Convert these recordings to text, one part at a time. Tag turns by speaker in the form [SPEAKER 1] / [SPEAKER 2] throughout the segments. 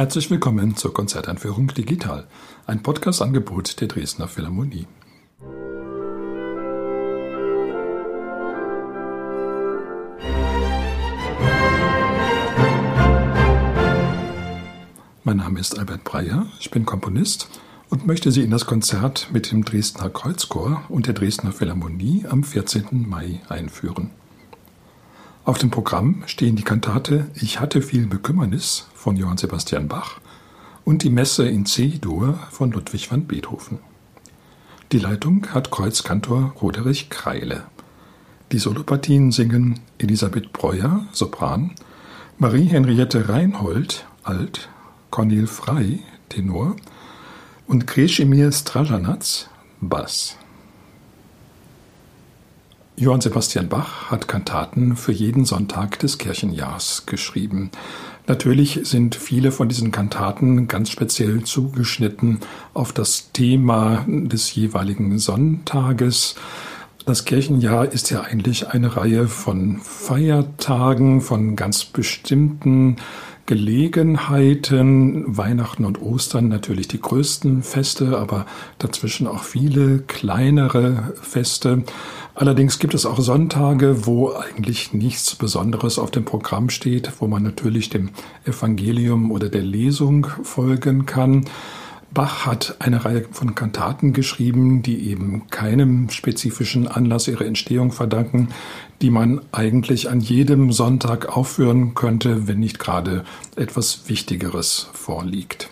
[SPEAKER 1] Herzlich willkommen zur Konzerteinführung Digital, ein Podcast-Angebot der Dresdner Philharmonie. Mein Name ist Albert Breyer, ich bin Komponist und möchte Sie in das Konzert mit dem Dresdner Kreuzchor und der Dresdner Philharmonie am 14. Mai einführen. Auf dem Programm stehen die Kantate Ich hatte viel Bekümmernis von Johann Sebastian Bach und die Messe in C-Dur von Ludwig van Beethoven. Die Leitung hat Kreuzkantor Roderich Kreile. Die Solopartien singen Elisabeth Breuer, Sopran, Marie-Henriette Reinhold, Alt, Cornel Frey, Tenor und Kresimir Strajanatz, Bass. Johann Sebastian Bach hat Kantaten für jeden Sonntag des Kirchenjahrs geschrieben. Natürlich sind viele von diesen Kantaten ganz speziell zugeschnitten auf das Thema des jeweiligen Sonntages. Das Kirchenjahr ist ja eigentlich eine Reihe von Feiertagen, von ganz bestimmten Gelegenheiten. Weihnachten und Ostern natürlich die größten Feste, aber dazwischen auch viele kleinere Feste. Allerdings gibt es auch Sonntage, wo eigentlich nichts Besonderes auf dem Programm steht, wo man natürlich dem Evangelium oder der Lesung folgen kann. Bach hat eine Reihe von Kantaten geschrieben, die eben keinem spezifischen Anlass ihre Entstehung verdanken, die man eigentlich an jedem Sonntag aufführen könnte, wenn nicht gerade etwas Wichtigeres vorliegt.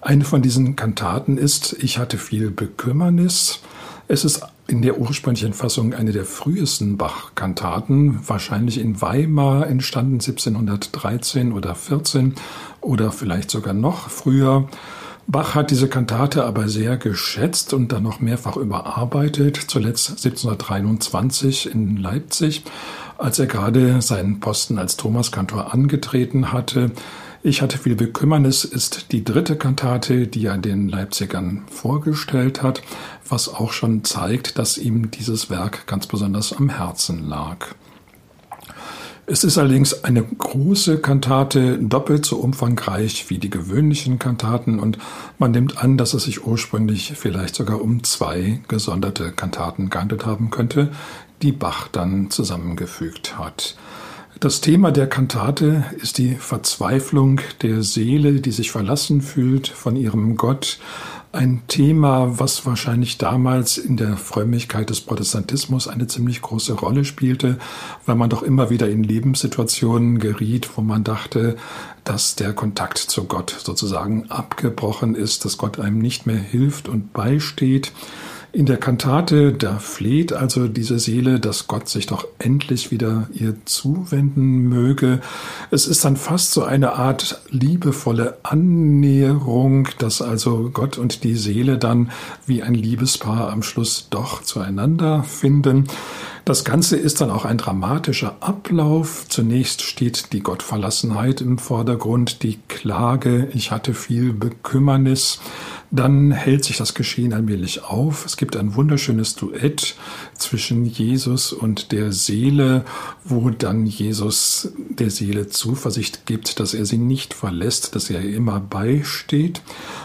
[SPEAKER 1] Eine von diesen Kantaten ist Ich hatte viel Bekümmernis. Es ist in der ursprünglichen Fassung eine der frühesten Bach-Kantaten, wahrscheinlich in Weimar entstanden 1713 oder 14 oder vielleicht sogar noch früher. Bach hat diese Kantate aber sehr geschätzt und dann noch mehrfach überarbeitet, zuletzt 1723 in Leipzig, als er gerade seinen Posten als Thomaskantor angetreten hatte. Ich hatte viel Bekümmernis ist die dritte Kantate, die er den Leipzigern vorgestellt hat, was auch schon zeigt, dass ihm dieses Werk ganz besonders am Herzen lag. Es ist allerdings eine große Kantate, doppelt so umfangreich wie die gewöhnlichen Kantaten und man nimmt an, dass es sich ursprünglich vielleicht sogar um zwei gesonderte Kantaten gehandelt haben könnte, die Bach dann zusammengefügt hat. Das Thema der Kantate ist die Verzweiflung der Seele, die sich verlassen fühlt von ihrem Gott. Ein Thema, was wahrscheinlich damals in der Frömmigkeit des Protestantismus eine ziemlich große Rolle spielte, weil man doch immer wieder in Lebenssituationen geriet, wo man dachte, dass der Kontakt zu Gott sozusagen abgebrochen ist, dass Gott einem nicht mehr hilft und beisteht. In der Kantate, da fleht also diese Seele, dass Gott sich doch endlich wieder ihr zuwenden möge. Es ist dann fast so eine Art liebevolle Annäherung, dass also Gott und die Seele dann wie ein Liebespaar am Schluss doch zueinander finden. Das Ganze ist dann auch ein dramatischer Ablauf. Zunächst steht die Gottverlassenheit im Vordergrund, die Klage, ich hatte viel Bekümmernis. Dann hält sich das Geschehen allmählich auf. Es gibt ein wunderschönes Duett zwischen Jesus und der Seele, wo dann Jesus der Seele Zuversicht gibt, dass er sie nicht verlässt, dass er immer beisteht.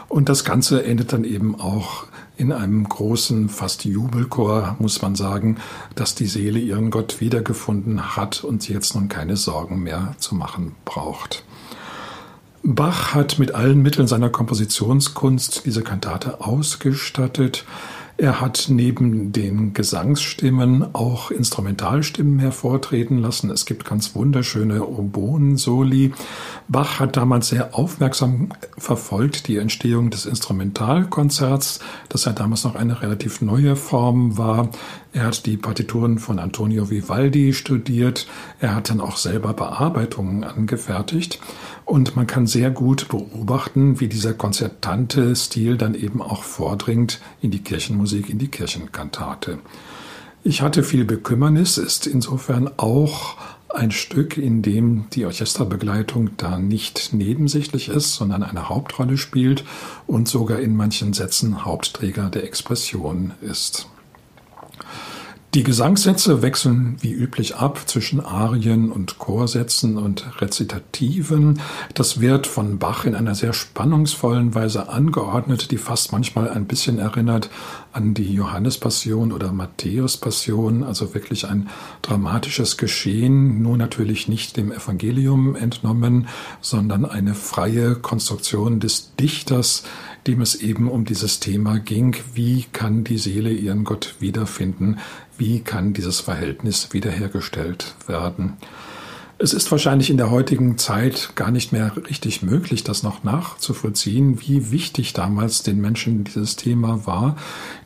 [SPEAKER 1] Und das Ganze endet dann eben auch in einem großen, fast Jubelchor, muss man sagen, dass die Seele ihren Gott wiedergefunden hat und sie jetzt nun keine Sorgen mehr zu machen braucht. Bach hat mit allen Mitteln seiner Kompositionskunst diese Kantate ausgestattet. Er hat neben den Gesangsstimmen auch Instrumentalstimmen hervortreten lassen. Es gibt ganz wunderschöne Oboen-Soli. Bach hat damals sehr aufmerksam verfolgt die Entstehung des Instrumentalkonzerts, das ja damals noch eine relativ neue Form war. Er hat die Partituren von Antonio Vivaldi studiert. Er hat dann auch selber Bearbeitungen angefertigt. Und man kann sehr gut beobachten, wie dieser konzertante Stil dann eben auch vordringt in die Kirchenmusik, in die Kirchenkantate. Ich hatte viel Bekümmernis, ist insofern auch ein Stück, in dem die Orchesterbegleitung da nicht nebensächlich ist, sondern eine Hauptrolle spielt und sogar in manchen Sätzen Hauptträger der Expression ist. Die Gesangssätze wechseln wie üblich ab zwischen Arien und Chorsätzen und Rezitativen. Das wird von Bach in einer sehr spannungsvollen Weise angeordnet, die fast manchmal ein bisschen erinnert an die Johannespassion oder Matthäuspassion, also wirklich ein dramatisches Geschehen, nur natürlich nicht dem Evangelium entnommen, sondern eine freie Konstruktion des Dichters, dem es eben um dieses Thema ging, wie kann die Seele ihren Gott wiederfinden, wie kann dieses Verhältnis wiederhergestellt werden. Es ist wahrscheinlich in der heutigen Zeit gar nicht mehr richtig möglich, das noch nachzuvollziehen, wie wichtig damals den Menschen dieses Thema war,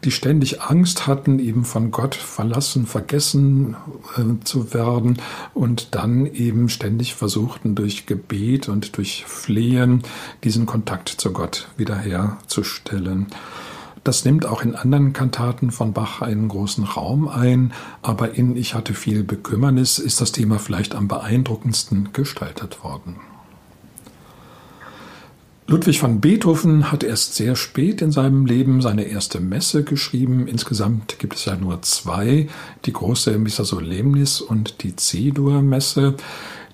[SPEAKER 1] die ständig Angst hatten, eben von Gott verlassen, vergessen äh, zu werden und dann eben ständig versuchten, durch Gebet und durch Flehen diesen Kontakt zu Gott wiederherzustellen. Das nimmt auch in anderen Kantaten von Bach einen großen Raum ein, aber in Ich hatte viel Bekümmernis ist das Thema vielleicht am beeindruckendsten gestaltet worden. Ludwig van Beethoven hat erst sehr spät in seinem Leben seine erste Messe geschrieben. Insgesamt gibt es ja nur zwei, die große Missa Solemnis und die C-Dur-Messe.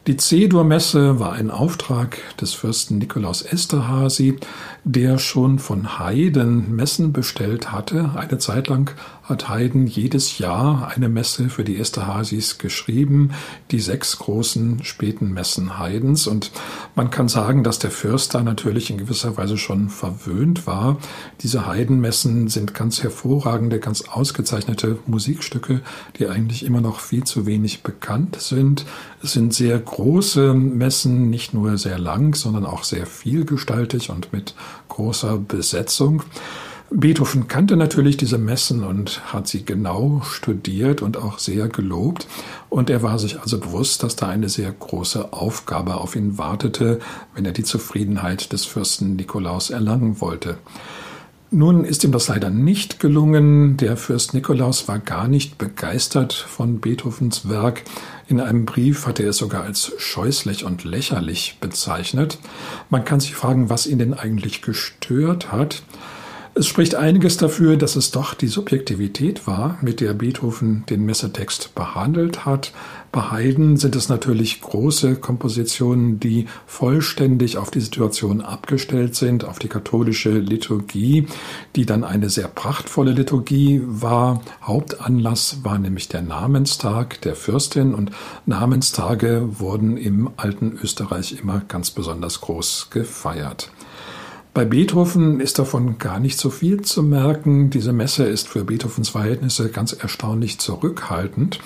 [SPEAKER 1] Die C-Dur-Messe war ein Auftrag des Fürsten Nikolaus Esterhazy, der schon von Haydn Messen bestellt hatte. Eine Zeit lang hat Haydn jedes Jahr eine Messe für die Esterhazys geschrieben, die sechs großen späten Messen Haydns. Und man kann sagen, dass der Fürst da natürlich in gewisser Weise schon verwöhnt war. Diese Haydn-Messen sind ganz hervorragende, ganz ausgezeichnete Musikstücke, die eigentlich immer noch viel zu wenig bekannt sind. Es sind sehr große Messen, nicht nur sehr lang, sondern auch sehr vielgestaltig und mit großer Besetzung. Beethoven kannte natürlich diese Messen und hat sie genau studiert und auch sehr gelobt. Und er war sich also bewusst, dass da eine sehr große Aufgabe auf ihn wartete, wenn er die Zufriedenheit des Fürsten Nikolaus erlangen wollte. Nun ist ihm das leider nicht gelungen. Der Fürst Nikolaus war gar nicht begeistert von Beethovens Werk. In einem Brief hat er es sogar als scheußlich und lächerlich bezeichnet. Man kann sich fragen, was ihn denn eigentlich gestört hat. Es spricht einiges dafür, dass es doch die Subjektivität war, mit der Beethoven den Messetext behandelt hat. Bei Haydn sind es natürlich große Kompositionen, die vollständig auf die Situation abgestellt sind, auf die katholische Liturgie, die dann eine sehr prachtvolle Liturgie war. Hauptanlass war nämlich der Namenstag der Fürstin und Namenstage wurden im alten Österreich immer ganz besonders groß gefeiert. Bei Beethoven ist davon gar nicht so viel zu merken. Diese Messe ist für Beethovens Verhältnisse ganz erstaunlich zurückhaltend.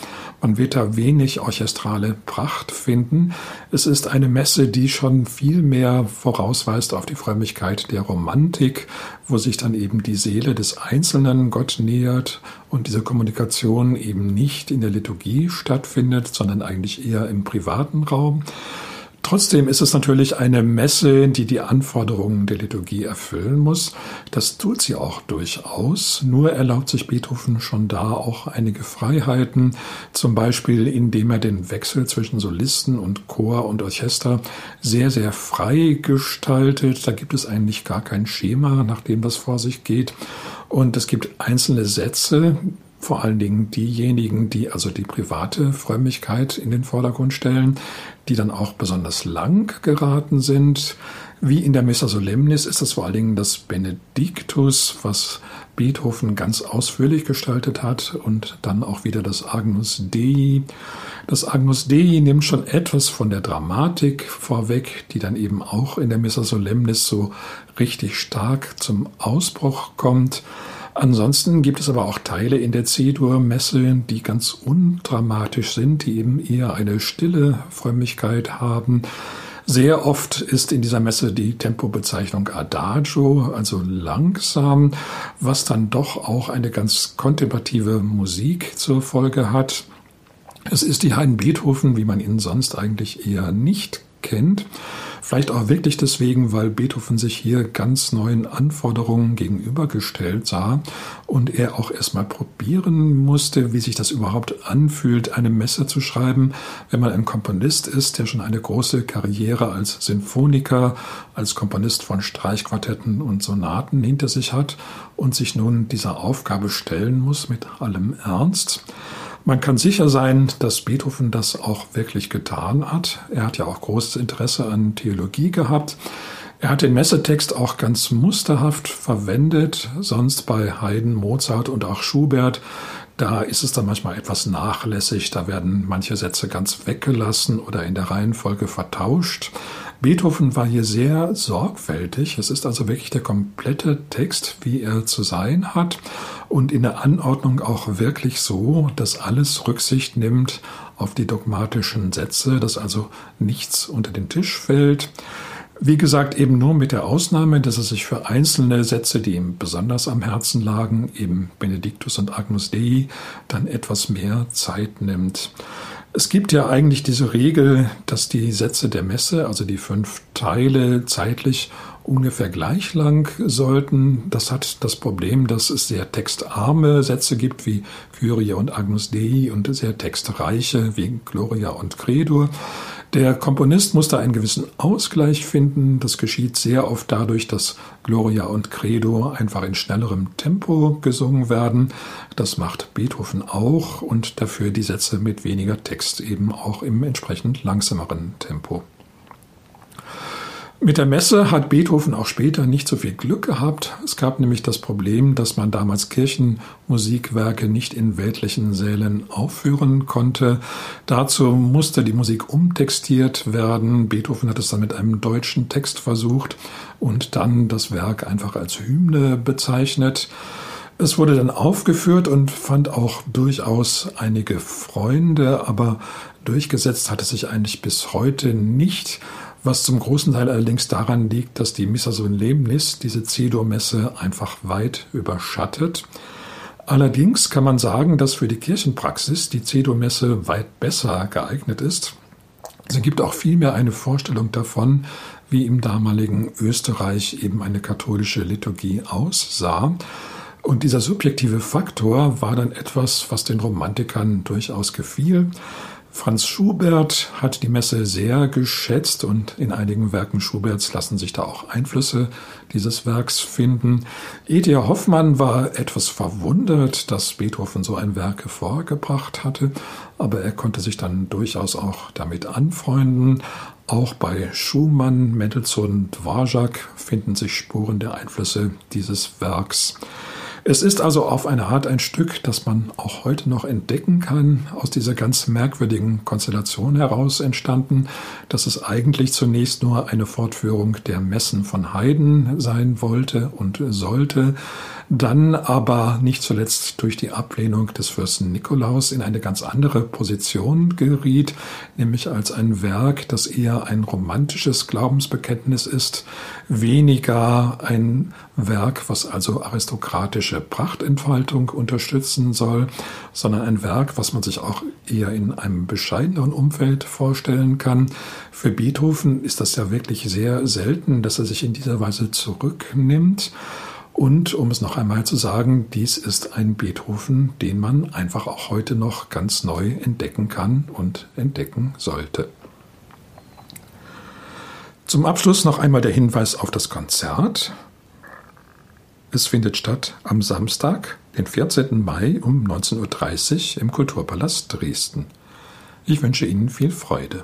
[SPEAKER 1] Man wird da wenig orchestrale Pracht finden. Es ist eine Messe, die schon viel mehr vorausweist auf die Frömmigkeit der Romantik, wo sich dann eben die Seele des Einzelnen Gott nähert und diese Kommunikation eben nicht in der Liturgie stattfindet, sondern eigentlich eher im privaten Raum. Trotzdem ist es natürlich eine Messe, die die Anforderungen der Liturgie erfüllen muss. Das tut sie auch durchaus. Nur erlaubt sich Beethoven schon da auch einige Freiheiten, zum Beispiel indem er den Wechsel zwischen Solisten und Chor und Orchester sehr, sehr frei gestaltet. Da gibt es eigentlich gar kein Schema, nach dem das vor sich geht. Und es gibt einzelne Sätze, vor allen Dingen diejenigen, die also die private Frömmigkeit in den Vordergrund stellen, die dann auch besonders lang geraten sind. Wie in der Missa Solemnis ist es vor allen Dingen das Benediktus, was Beethoven ganz ausführlich gestaltet hat und dann auch wieder das Agnus Dei. Das Agnus Dei nimmt schon etwas von der Dramatik vorweg, die dann eben auch in der Missa Solemnis so richtig stark zum Ausbruch kommt. Ansonsten gibt es aber auch Teile in der C-Dur-Messe, die ganz undramatisch sind, die eben eher eine stille Frömmigkeit haben. Sehr oft ist in dieser Messe die Tempobezeichnung Adagio, also langsam, was dann doch auch eine ganz kontemplative Musik zur Folge hat. Es ist die Haydn Beethoven, wie man ihn sonst eigentlich eher nicht kennt. Vielleicht auch wirklich deswegen, weil Beethoven sich hier ganz neuen Anforderungen gegenübergestellt sah und er auch erstmal probieren musste, wie sich das überhaupt anfühlt, eine Messe zu schreiben, wenn man ein Komponist ist, der schon eine große Karriere als Sinfoniker, als Komponist von Streichquartetten und Sonaten hinter sich hat und sich nun dieser Aufgabe stellen muss mit allem Ernst. Man kann sicher sein, dass Beethoven das auch wirklich getan hat. Er hat ja auch großes Interesse an Theologie gehabt. Er hat den Messetext auch ganz musterhaft verwendet, sonst bei Haydn, Mozart und auch Schubert. Da ist es dann manchmal etwas nachlässig, da werden manche Sätze ganz weggelassen oder in der Reihenfolge vertauscht. Beethoven war hier sehr sorgfältig. Es ist also wirklich der komplette Text, wie er zu sein hat und in der Anordnung auch wirklich so, dass alles Rücksicht nimmt auf die dogmatischen Sätze, dass also nichts unter den Tisch fällt. Wie gesagt, eben nur mit der Ausnahme, dass er sich für einzelne Sätze, die ihm besonders am Herzen lagen, eben Benedictus und Agnus Dei, dann etwas mehr Zeit nimmt. Es gibt ja eigentlich diese Regel, dass die Sätze der Messe, also die fünf Teile, zeitlich ungefähr gleich lang sollten. Das hat das Problem, dass es sehr textarme Sätze gibt wie Kyrie und Agnus Dei und sehr textreiche wie Gloria und Credur. Der Komponist musste einen gewissen Ausgleich finden. Das geschieht sehr oft dadurch, dass Gloria und Credo einfach in schnellerem Tempo gesungen werden. Das macht Beethoven auch und dafür die Sätze mit weniger Text eben auch im entsprechend langsameren Tempo. Mit der Messe hat Beethoven auch später nicht so viel Glück gehabt. Es gab nämlich das Problem, dass man damals Kirchenmusikwerke nicht in weltlichen Sälen aufführen konnte. Dazu musste die Musik umtextiert werden. Beethoven hat es dann mit einem deutschen Text versucht und dann das Werk einfach als Hymne bezeichnet. Es wurde dann aufgeführt und fand auch durchaus einige Freunde, aber durchgesetzt hat es sich eigentlich bis heute nicht was zum großen Teil allerdings daran liegt, dass die Missa Solemnis, diese C-Dur-Messe, einfach weit überschattet. Allerdings kann man sagen, dass für die Kirchenpraxis die C-Dur-Messe weit besser geeignet ist. Sie gibt auch vielmehr eine Vorstellung davon, wie im damaligen Österreich eben eine katholische Liturgie aussah. Und dieser subjektive Faktor war dann etwas, was den Romantikern durchaus gefiel. Franz Schubert hat die Messe sehr geschätzt und in einigen Werken Schuberts lassen sich da auch Einflüsse dieses Werks finden. Edia Hoffmann war etwas verwundert, dass Beethoven so ein Werk hervorgebracht hatte, aber er konnte sich dann durchaus auch damit anfreunden. Auch bei Schumann, Mendelssohn, Dvorak finden sich Spuren der Einflüsse dieses Werks. Es ist also auf eine Art ein Stück, das man auch heute noch entdecken kann, aus dieser ganz merkwürdigen Konstellation heraus entstanden, dass es eigentlich zunächst nur eine Fortführung der Messen von Haydn sein wollte und sollte, dann aber nicht zuletzt durch die Ablehnung des Fürsten Nikolaus in eine ganz andere Position geriet, nämlich als ein Werk, das eher ein romantisches Glaubensbekenntnis ist, weniger ein Werk, was also aristokratische Prachtentfaltung unterstützen soll, sondern ein Werk, was man sich auch eher in einem bescheideneren Umfeld vorstellen kann. Für Beethoven ist das ja wirklich sehr selten, dass er sich in dieser Weise zurücknimmt. Und um es noch einmal zu sagen, dies ist ein Beethoven, den man einfach auch heute noch ganz neu entdecken kann und entdecken sollte. Zum Abschluss noch einmal der Hinweis auf das Konzert. Es findet statt am Samstag, den 14. Mai um 19.30 Uhr im Kulturpalast Dresden. Ich wünsche Ihnen viel Freude.